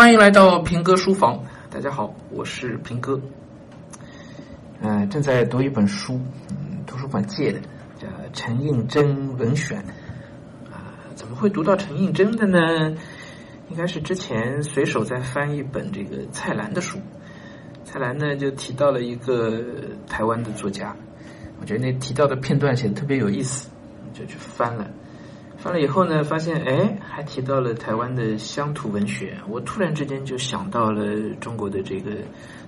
欢迎来到平哥书房，大家好，我是平哥。嗯、正在读一本书，嗯，图书馆借的，叫《陈应真文选》。啊、怎么会读到陈应真的呢？应该是之前随手在翻一本这个蔡澜的书，蔡澜呢就提到了一个台湾的作家，我觉得那提到的片段写的特别有意思，就去翻了。翻了以后呢，发现哎，还提到了台湾的乡土文学。我突然之间就想到了中国的这个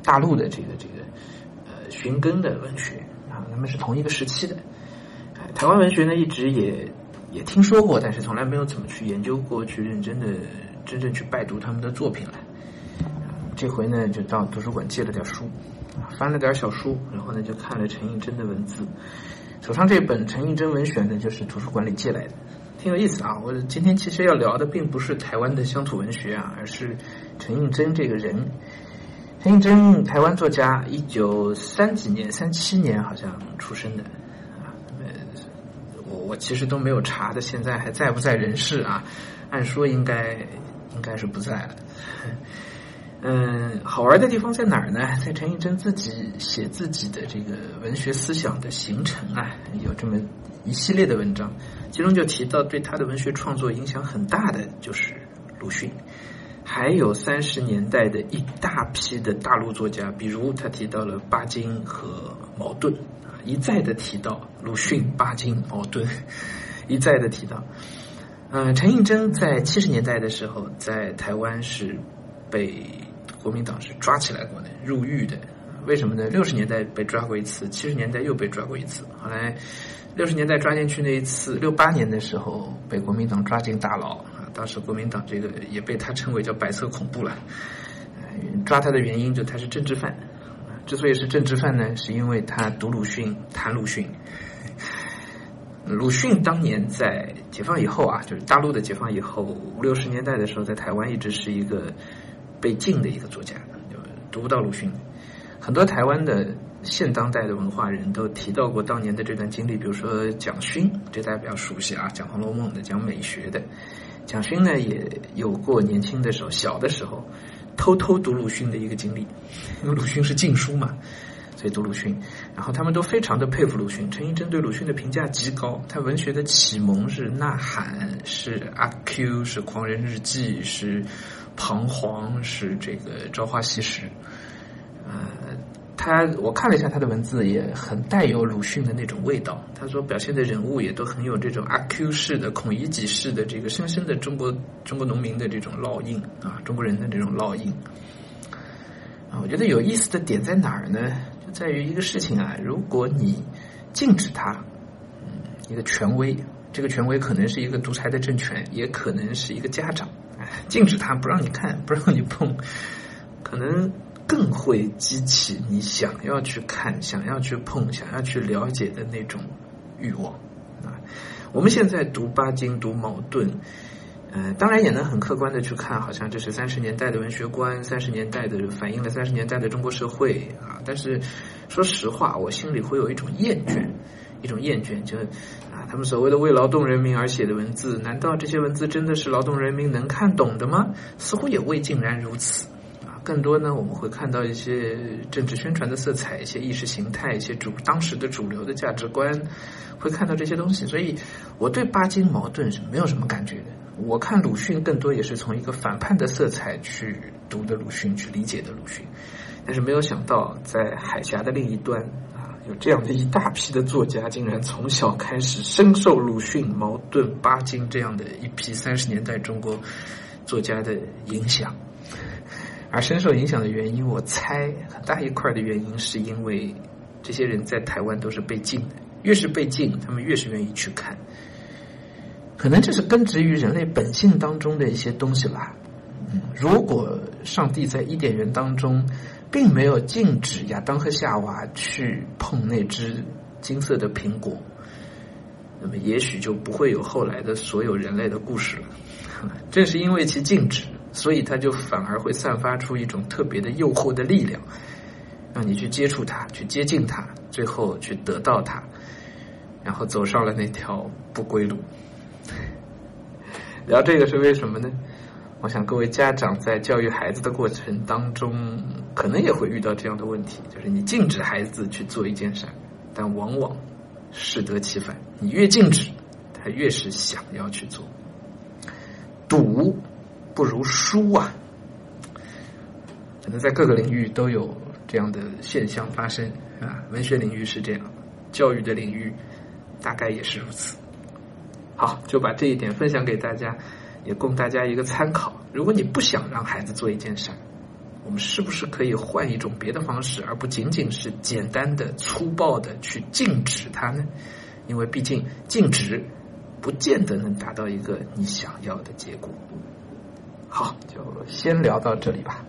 大陆的这个这个呃寻根的文学啊，他们是同一个时期的。台湾文学呢，一直也也听说过，但是从来没有怎么去研究过，去认真的真正去拜读他们的作品来。这回呢，就到图书馆借了点书，翻了点小书，然后呢，就看了陈映真的文字。手上这本《陈映真文选》呢，就是图书馆里借来的。挺有意思啊！我今天其实要聊的并不是台湾的乡土文学啊，而是陈映真这个人。陈映真，台湾作家，一九三几年、三七年好像出生的啊。呃，我我其实都没有查的，现在还在不在人世啊？按说应该应该是不在了。嗯，好玩的地方在哪儿呢？在陈应真自己写自己的这个文学思想的形成啊，有这么一系列的文章。其中就提到对他的文学创作影响很大的就是鲁迅，还有三十年代的一大批的大陆作家，比如他提到了巴金和茅盾啊，一再的提到鲁迅、巴金、茅盾，一再的提到。嗯，陈映真在七十年代的时候，在台湾是被国民党是抓起来过的，入狱的。为什么呢？六十年代被抓过一次，七十年代又被抓过一次。后来，六十年代抓进去那一次，六八年的时候被国民党抓进大牢啊。当时国民党这个也被他称为叫“白色恐怖”了。抓他的原因就他是政治犯，之所以是政治犯呢，是因为他读鲁迅，谈鲁迅。鲁迅当年在解放以后啊，就是大陆的解放以后，五六十年代的时候，在台湾一直是一个被禁的一个作家，就读不到鲁迅。很多台湾的现当代的文化人都提到过当年的这段经历，比如说蒋勋，这大家比较熟悉啊，讲《红楼梦》的，讲美学的。蒋勋呢也有过年轻的时候、小的时候偷偷读鲁迅的一个经历，因为鲁迅是禁书嘛，所以读鲁迅。然后他们都非常的佩服鲁迅，陈寅真对鲁迅的评价极高，他文学的启蒙是《呐喊》，是《阿 Q》，是《狂人日记》，是《彷徨》，是这个《朝花夕拾》。呃，他我看了一下他的文字，也很带有鲁迅的那种味道。他所表现的人物也都很有这种阿 Q 式的、孔乙己式的这个深深的中国中国农民的这种烙印啊，中国人的这种烙印。我觉得有意思的点在哪儿呢？就在于一个事情啊，如果你禁止他，嗯，一个权威，这个权威可能是一个独裁的政权，也可能是一个家长，禁止他不让你看，不让你碰，可能更会激起你想要去看、想要去碰、想要去了解的那种欲望啊。我们现在读巴金、读矛盾。呃，当然也能很客观的去看，好像这是三十年代的文学观，三十年代的反映了三十年代的中国社会啊。但是说实话，我心里会有一种厌倦，一种厌倦，就啊，他们所谓的为劳动人民而写的文字，难道这些文字真的是劳动人民能看懂的吗？似乎也未尽然如此啊。更多呢，我们会看到一些政治宣传的色彩，一些意识形态，一些主当时的主流的价值观，会看到这些东西。所以，我对巴金、矛盾是没有什么感觉的。我看鲁迅更多也是从一个反叛的色彩去读的鲁迅，去理解的鲁迅，但是没有想到在海峡的另一端啊，有这样的一大批的作家，竟然从小开始深受鲁迅、茅盾、巴金这样的一批三十年代中国作家的影响。而深受影响的原因，我猜很大一块的原因是因为这些人在台湾都是被禁的，越是被禁，他们越是愿意去看。可能这是根植于人类本性当中的一些东西吧。如果上帝在伊甸园当中并没有禁止亚当和夏娃去碰那只金色的苹果，那么也许就不会有后来的所有人类的故事了。正是因为其禁止，所以它就反而会散发出一种特别的诱惑的力量，让你去接触它，去接近它，最后去得到它，然后走上了那条不归路。聊这个是为什么呢？我想各位家长在教育孩子的过程当中，可能也会遇到这样的问题，就是你禁止孩子去做一件事，但往往适得其反。你越禁止，他越是想要去做。赌不如输啊！可能在各个领域都有这样的现象发生啊。文学领域是这样，教育的领域大概也是如此。好，就把这一点分享给大家。也供大家一个参考。如果你不想让孩子做一件事儿，我们是不是可以换一种别的方式，而不仅仅是简单的、粗暴的去禁止他呢？因为毕竟禁止不见得能达到一个你想要的结果。好，就先聊到这里吧。